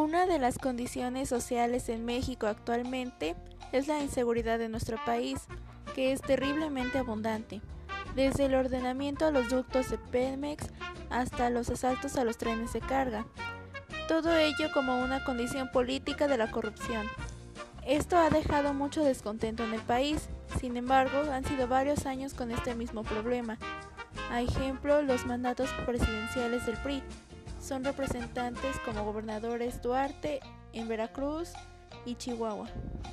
Una de las condiciones sociales en México actualmente es la inseguridad de nuestro país, que es terriblemente abundante, desde el ordenamiento a los ductos de Pemex hasta los asaltos a los trenes de carga. Todo ello como una condición política de la corrupción. Esto ha dejado mucho descontento en el país, sin embargo, han sido varios años con este mismo problema. A ejemplo, los mandatos presidenciales del PRI, son representantes como gobernadores Duarte en Veracruz y Chihuahua,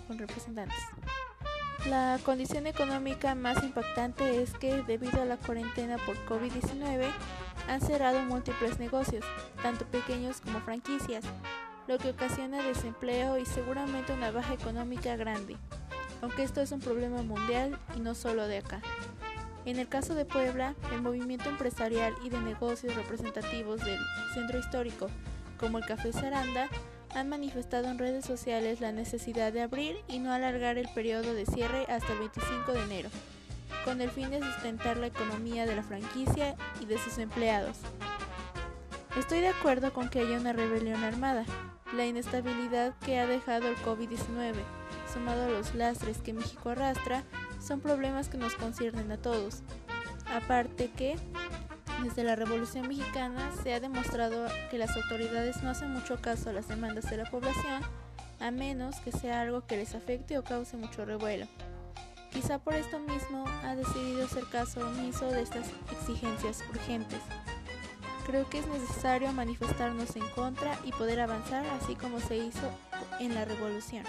con representantes. La condición económica más impactante es que debido a la cuarentena por COVID-19 han cerrado múltiples negocios, tanto pequeños como franquicias, lo que ocasiona desempleo y seguramente una baja económica grande, aunque esto es un problema mundial y no solo de acá. En el caso de Puebla, el movimiento empresarial y de negocios representativos del centro histórico, como el Café Saranda, han manifestado en redes sociales la necesidad de abrir y no alargar el periodo de cierre hasta el 25 de enero, con el fin de sustentar la economía de la franquicia y de sus empleados. Estoy de acuerdo con que haya una rebelión armada. La inestabilidad que ha dejado el COVID-19, sumado a los lastres que México arrastra, son problemas que nos conciernen a todos. Aparte que, desde la Revolución Mexicana se ha demostrado que las autoridades no hacen mucho caso a las demandas de la población, a menos que sea algo que les afecte o cause mucho revuelo. Quizá por esto mismo ha decidido hacer caso omiso de estas exigencias urgentes. Creo que es necesario manifestarnos en contra y poder avanzar así como se hizo en la revolución.